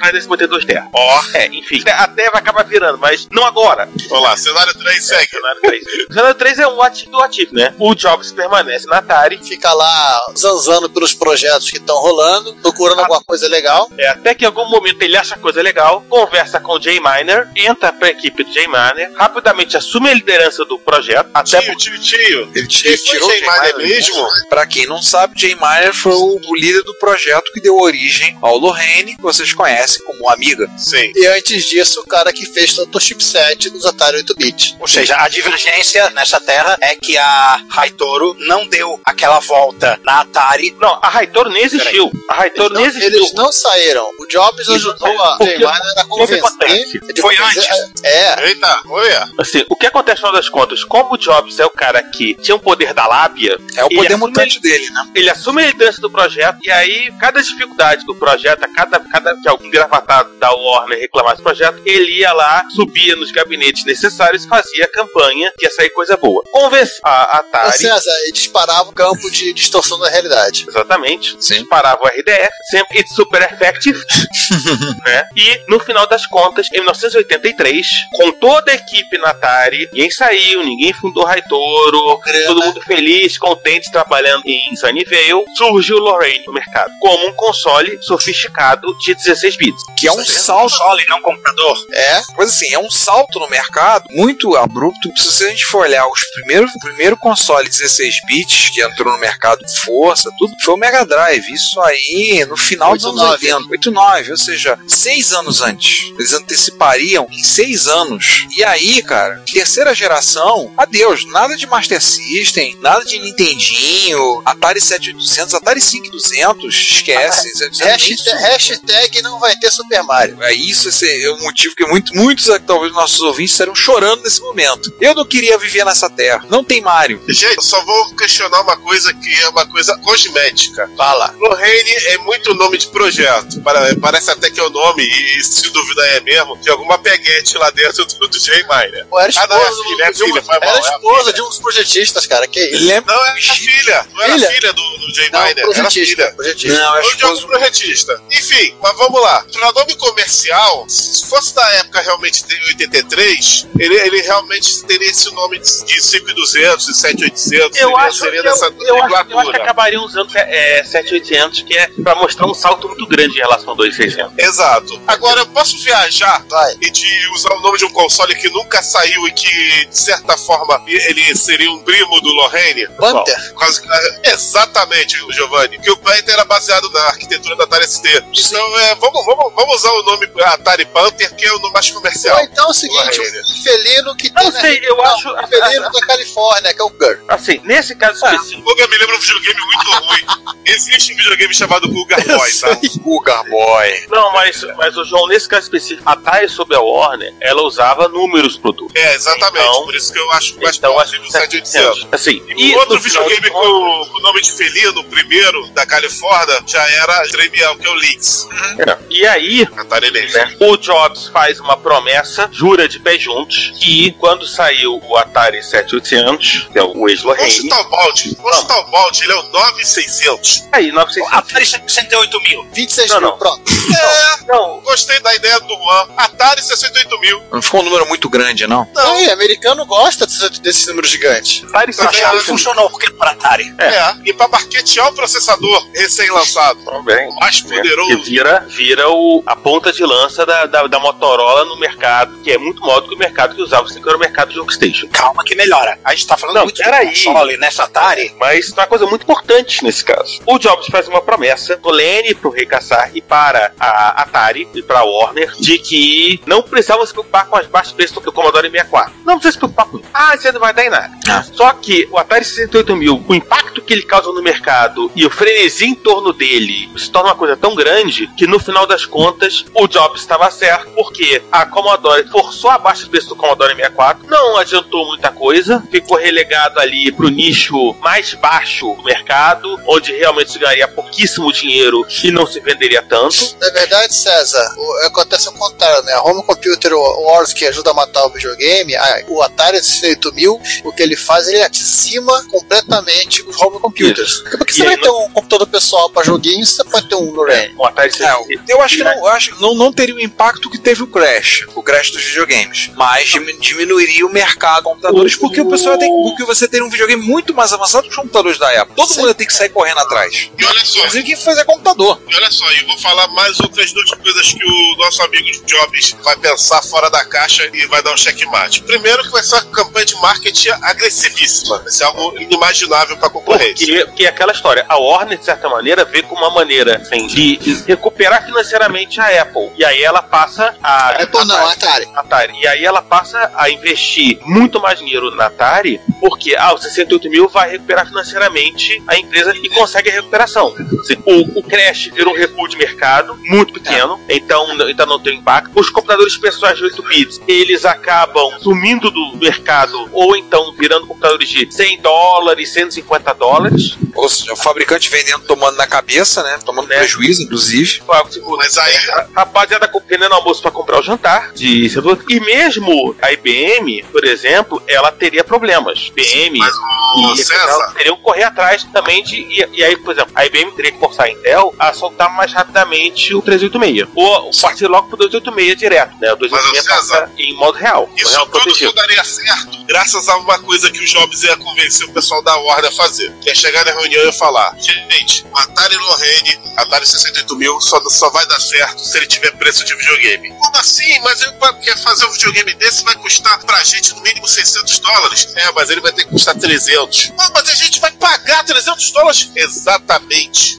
Mas nesse 52 terra. Ó, É, enfim, a Terra acaba virando, mas não agora. vamos lá, cenário 3 segue. Cenário 3. O cenário 3 é um ativo do ativo, né? O Jobs permanece na Atari. Fica lá zanzando pelos projetos que estão rolando, procurando alguma coisa legal. É, até que em algum momento ele acha coisa legal, conversa com o Jay Miner, entra pra equipe do Jay Miner, rapidamente assume a liderança do projeto, até Tio, tio, tio. Ele foi tirou o Jay Miner Miner. mesmo? Pra quem não sabe, Jay Miner foi o, líder do projeto que deu origem ao Lorraine, que vocês conhecem como Amiga. Sim. E antes disso, o cara que fez todo o chipset dos Atari 8-bit. Ou seja, a divergência nessa terra é que a Haitoro não deu aquela volta na Atari. Não, a Haitoro nem existiu. A Haitoro Eles nem não, existiu. eles não saíram. O Jobs Eles ajudou a. Jay Miner a convencer. acontece? de Foi antes. É, Eita, olha. Assim, o que acontece no final das contas? Como o Jobs é o cara que tinha o poder da lábia, É o poder assume- mutante dele, né? ele assume a liderança do projeto e aí cada dificuldade do projeto, a cada, cada que algum gravatado da Warner reclamasse do projeto, ele ia lá, subia nos gabinetes necessários e fazia a campanha que ia sair coisa boa. Convence a Ô, Atari. César, ele disparava o campo de distorção da realidade. Exatamente. Sim. Disparava o RDF, sempre it's super effective. <laughs> né? E no final das contas, em 1983, com toda a equipe na Atari, ninguém saiu, ninguém fundou Raitoro, todo mundo feliz, contente, trabalhando em Sunnyvale, surgiu o Lorraine no mercado, como um console sofisticado de 16 bits. Que é um salto. Console, não computador. É, Mas assim, é um salto no mercado muito abrupto. Se a gente for olhar os primeiros, o primeiro console 16 bits que entrou no mercado com força, tudo foi o Mega Drive. Isso aí no final dos anos 89. 80, 89, ou seja, seis anos antes. Eles antecipariam em seis anos. E aí, cara, terceira geração, adeus. Nada de Master System, nada de Nintendinho, Atari 7800, Atari 5200, esquece. 700 nem hashtag, hashtag não vai ter Super Mario. é isso, esse é o motivo que muito, muitos, talvez, nossos ouvintes estarão chorando nesse momento. Eu não queria viver nessa terra. Não tem Mario. Gente, eu só vou questionar uma coisa que é uma coisa cosmética. Fala. Lorraine é muito nome de projeto. Parece até que é o nome, e se dúvida é mesmo, de alguma peguete lá dentro do, do Jay Miner. Pô, era Ah, não, é esposa, filha, é de uma- filha, foi mal, era é a esposa de um dos projetistas, cara. Que isso? Lembra? Não, era filha. Não era Filha? filha, do, do Jay Não, Miner, era projetista. filha. projetista. Não, é esposo. projetista. Enfim, mas vamos lá. Pra nome comercial, se fosse da época realmente de 83, ele, ele realmente teria esse nome de de 5200, de 7800. Eu seria, acho, seria que eu, dessa eu, acho, eu acho que acabariam usando é, 7800, que é pra mostrar um salto muito grande em relação ao 2600. Exato. Agora, eu posso viajar Vai. e de usar o nome de um console que nunca saiu e que, de certa forma, ele seria um primo do Lorraine? Panther. Quase que- Exatamente, Giovanni. Que o Panther era baseado na arquitetura da Atari ST. Então, é, vamos, vamos vamos, usar o nome Atari Panther, que é o nome mais comercial. Ou então é o seguinte, o felino que Não tem na sei, eu Não, acho- o felino da Califórnia, que é o Gur. Assim, nesse caso Ah. específico. Guga me lembra um videogame muito ruim. Existe um videogame chamado Guga Boy, tá? Cougar Boy. Não, mas, mas o João, nesse caso específico, a Atari sobre a Warner, ela usava números pro produto. É, exatamente. Então- por isso que eu acho mais Então, próximo acho do que 700. Assim, E o outro videogame de com, o nome de felino, o primeiro, da Califórnia, já era trivial, que é o Lynx. É. E aí, né, o Jobs faz uma promessa, jura de pé juntos, que quando saiu o Atari 7800, que é o ex Vamos chutar o balde. Vamos chutar o balde, ele é o 9600. aí 900. Atari 68 mil. 26 Não, mil, não. pronto. É, Não, gostei da ideia do Juan. Atari 68 mil. Não ficou um número muito grande, não? Não, e americano gosta desse, desse número gigante. Atari Também Achava que acho. funcionou, porque para Atari. É. E pra marketear o processador recém-lançado. também. O mais né, poderoso. Que vira, vira o, a ponta de lança da, da, da Motorola no mercado, que é muito maior do que o mercado que usava, que era o mercado de workstation. Calma que melhora. A gente tá falando Não, muito peraí. de console nessa Atari. Mas tem uma coisa muito importante nesse caso. O Jobs faz uma promessa solene pro Rei Kassar e para a Atari e para a Warner de que não precisavam se preocupar com as baixas preços do Commodore 64. Não precisa se preocupar com isso. Ah, isso não vai dar em nada. Só que o Atari 68000, o impacto que ele causa no mercado e o frenesi em torno dele se torna uma coisa tão grande que no final das contas o Jobs estava certo porque a Commodore forçou a baixa preço do Commodore 64, não adiantou muita coisa, ficou relegado ali pro nicho mais baixo do mercado, onde realmente se ganharia pouquíssimo dinheiro e não se venderia tanto. Na verdade, César, o- acontece o contrário, né? A Home Computer Wars, que ajuda a matar o videogame, a- o Atari 68000, o que ele faz, ele acima completamente os home computers. Porque E você vai ter um computador pessoal pra joguinhos, você pode ter um Lorraine. O Atari É, eu acho que, não, eu acho que não, não teria o impacto que teve o Crash, o Crash dos videogames, mas dimi- diminuiria o mercado de computadores, porque o pessoal tem, porque você teria um videogame muito mais avançado que os computadores da época. Todo Sim. mundo tem que sair correndo atrás. E olha só, Inclusive quem fazer computador. E olha só, eu vou falar mais outras duas coisas que o nosso amigo Jobs vai pensar fora da caixa e vai dar um checkmate. Primeiro que vai ser uma campanha de marketing agressivíssima. Vai ser algo inimaginável para concorrência. Porque, porque é aquela história, a Warner, de certa maneira, vê como uma maneira assim, de recuperar financeiramente a Apple. E aí ela passa a. Apple não, Atari. Atari. E aí ela passa a investir muito mais dinheiro na Atari, porque ah, os 68 mil vai recuperar financeiramente a empresa e consegue a recuperação. Assim, o, o Crash vira um recuo de mercado muito pequeno, então, n- então não tem impacto. Os computadores pessoais de 8 bits, eles acabam sumindo do mercado ou então virando computadores de 100 dólares, 150 dólares. Ou seja, o fabricante vendendo, tomando na cabeça, né? Tomando Né. prejuízo, inclusive. Mas aí, a rapaziada vendendo almoço pra comprar o jantar de. E mesmo a IBM, por exemplo, ela teria problemas. IBM mas e César, teriam que correr atrás também de. E, e aí, por exemplo, a IBM teria que forçar a Intel a soltar mais rapidamente o 386. Ou partir logo pro 286 direto, né? O 286 Mas, ô, César, em modo real. isso real tudo só daria certo graças a uma coisa que o Jobs ia convencer o pessoal da Warner a fazer. Que é chegar na reunião e falar: gente, o Atari Lorraine, Atari 68 mil, só, só vai dar certo se ele tiver preço de videogame. Como assim? Mas pra- quer fazer um videogame desse vai custar pra gente no mínimo 600 dólares. É, mas ele vai ter que custar 300. Ah, mas a gente vai pagar 300 dólares? Exatamente.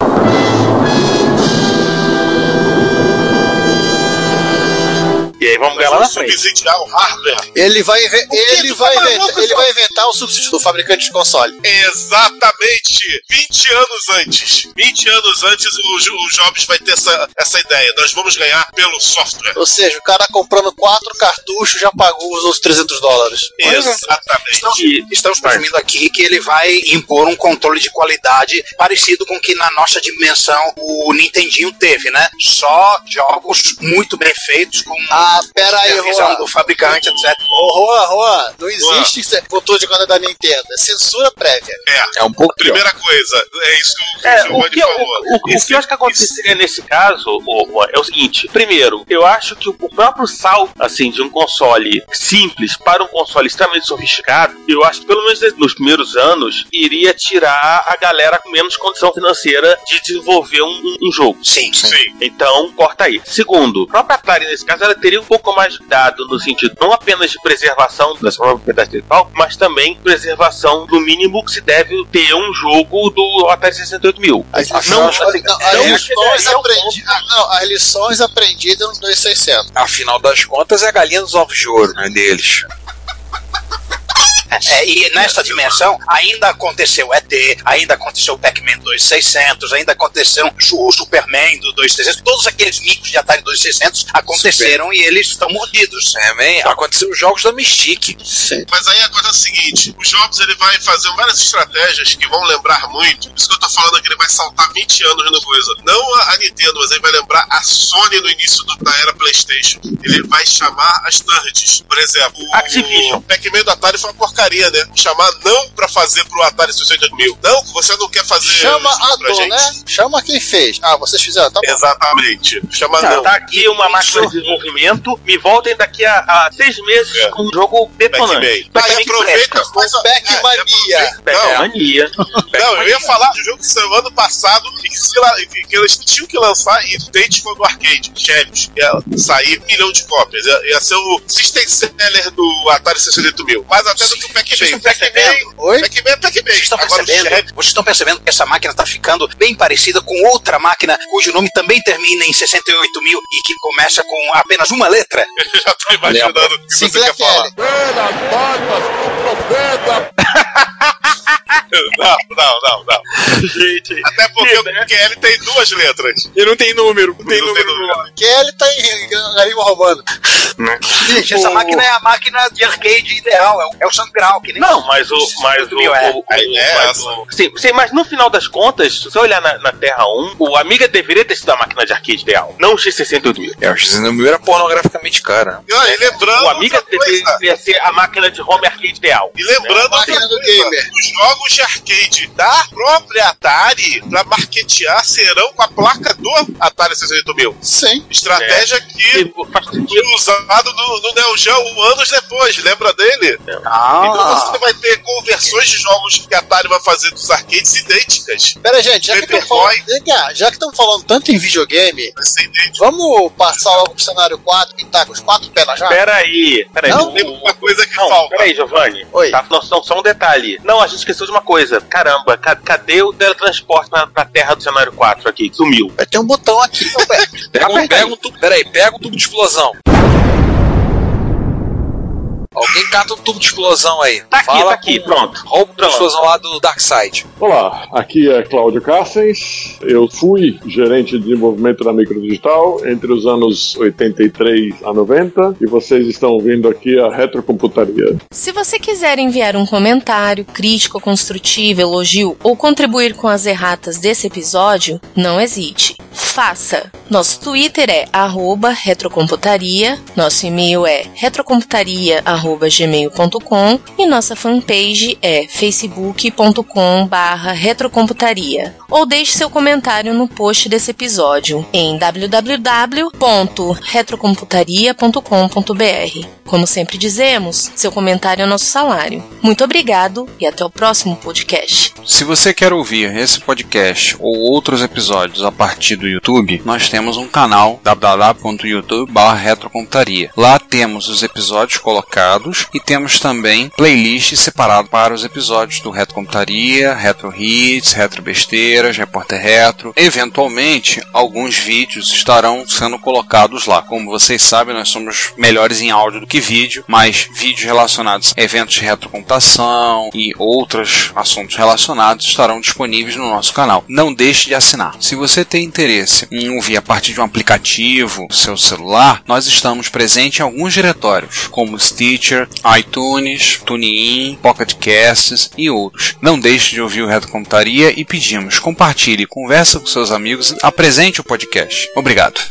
E aí vamos ganhar lá na Vamos frente. subsidiar o hardware. Ele vai, ele, vai tá inventar, maluco, ele vai inventar o subsídio do fabricante de console. Exatamente! 20 anos antes. 20 anos antes o, o Jobs vai ter essa, essa ideia. Nós vamos ganhar pelo software. Ou seja, o cara comprando quatro cartuchos já pagou os outros 300 dólares. Exatamente. Estamos presumindo aqui que ele vai impor um controle de qualidade parecido com o que na nossa dimensão o Nintendinho teve, né? Só jogos muito bem feitos com Ah, pera aí, Juan. do fabricante, etc. Ô, Juan, Juan, não existe controle de qualidade da Nintendo. É censura prévia. É. É um pouco pior. Primeira coisa, é isso que o É, o Giovanni que, falou. o, o- o que eu acho que aconteceria nesse caso o- o- é o seguinte: primeiro, eu acho que o o próprio salto assim, de um console simples para um console extremamente sofisticado, eu acho que pelo menos nos primeiros anos iria tirar a galera com menos condição financeira de desenvolver um, um- um jogo. Sim, Sim. Então, corta aí. Segundo, a própria Atari, nesse caso, ela teria pouco mais cuidado no sentido não apenas de preservação da sua propriedade intelectual, mas também preservação do mínimo que se deve ter um jogo do Atari 68 mil. As Não, lições, assim, não, não as lições chegaria ao aprendi- ah, não, as lições aprendidas no 2600. Afinal das contas, é a galinha dos ovos de ouro, né, deles. É, e nessa dimensão ainda aconteceu ET, ainda aconteceu o Pac-Man 2600, ainda aconteceu o Superman do 2600. Todos aqueles micos de Atari 2600 aconteceram e eles estão mordidos. É, man, aconteceu os jogos da Mystique. Sim. Mas aí a coisa é a seguinte: o Jobs ele vai fazer várias estratégias que vão lembrar muito. Por isso que eu tô falando que ele vai saltar 20 anos no coisa. Não a, Nintendo, mas ele vai lembrar a Sony no início do- da era PlayStation. Ele vai chamar as thirds. Por exemplo, o Activision. Pac-Man do Atari foi uma porcaria, né? Chamar não pra fazer pro Atari 68 mil. Não, você não quer fazer Chama a pra dor, gente. né? Chama quem fez. Ah, vocês fizeram, tá bom. Exatamente. Chama Tá, não. tá aqui uma máquina de desenvolvimento, me voltem daqui a, a seis meses É. com um jogo detonante. Aí aproveita, presta. faz a Pac-Mania. Pac-Man Não, mania. Não, eu ia falar de um jogo que saiu ano passado e que, se la- que- eles tinham que lançar e foi no arcade, Champions. Ia sair um milhão de cópias. Ia, ia ser o system seller do Atari 68 mil. Mais até do que o Vocês Pac-Man. Pac-Man percebendo? Oi? Pac-Man é Pac-Man. Vocês estão Agora percebendo? Champions- Vocês estão percebendo que essa máquina está ficando bem parecida com outra máquina cujo nome também termina em 68 mil e que começa com apenas uma letra? <laughs> Eu já tô imaginando o que você Sinclair quer falar. Barbas do profeta. <laughs> Não, não, não, não. Gente, Até porque o QL tem duas letras. E não tem número. Não Não tem número. Kelly tá em garimpo romano. Gente, essa máquina é a máquina de arcade ideal, é o, é o Santo Grau, que nem Não, mas o. Mas o, é. o- o- A ideia é mas essa. o- sim, sim, mas no final das contas, se você olhar na, na Terra 1, o Amiga deveria ter sido a máquina de arcade ideal, não o X68 mil. É, o X-Mil era pornograficamente cara. E, e lembrando. O Amiga deveria ser a máquina de home arcade ideal. E lembrando É, a máquina do gamer. os jogos de arcade da própria Atari pra marketear serão com a placa do Atari 68 mil. Sim. Estratégia que E faz foi usado no, no Neo Geo anos depois, lembra dele? Então Ah, você vai ter conversões de jogos que a Atari vai fazer dos arcades idênticas. Pera, gente, já que estamos falando, já que estamos falando tanto em videogame, vamos passar logo pro cenário 4 e tá com os quatro pés na jaca? Peraí, peraí. Não, o- Tem uma coisa que Não, falta. peraí, Giovanni. Oi. Tá, não, não, só um detalhe. Não, a gente esqueceu de uma coisa. Caramba, ca- cadê o teletransporte na, na Terra do cenário 4 aqui? Sumiu. Ter um botão aqui, Roberto. Pega, um, pega aí. um tubo. Peraí, pega um tubo de explosão. Alguém cata um tubo de explosão aí. Tá aqui, Fala tá aqui, com- pronto. Rouba o tubo de Pronto. explosão lá do Darkseid. Olá, aqui é Cláudio Cassens. Eu fui gerente de desenvolvimento da Microdigital entre os anos 83 a 90 e vocês estão ouvindo aqui a Retrocomputaria. Se você quiser enviar um comentário, crítico, construtivo, elogio ou contribuir com as erratas desse episódio, não hesite. Faça! Nosso Twitter é arroba retrocomputaria, nosso e-mail é retrocomputaria.gmail.com e nossa fanpage é facebook.com barra retrocomputaria. Ou deixe seu comentário no post desse episódio em www.retrocomputaria.com.br. Como sempre dizemos, seu comentário é nosso salário. Muito obrigado e até o próximo podcast. Se você quer ouvir esse podcast ou outros episódios a partir do YouTube, nós temos um canal www.youtube.com.retrocomputaria. Lá temos os episódios colocados e temos também playlist separado para os episódios do Retro Computaria, Retro Hits, Retro Besteiras, Repórter Retro. Eventualmente, alguns vídeos estarão sendo colocados lá. Como vocês sabem, nós somos melhores em áudio do que vídeo, mas vídeos relacionados a eventos de retrocomputação e outros assuntos relacionados estarão disponíveis no nosso canal. Não deixe de assinar. Se você tem interesse em ouvir a partir de um aplicativo seu celular, nós estamos presentes em alguns diretórios, como Stitcher, iTunes, TuneIn, Pocket Casts e outros. Não deixe de ouvir o Retrocomputaria e pedimos compartilhe, conversa com seus amigos, apresente o podcast. Obrigado.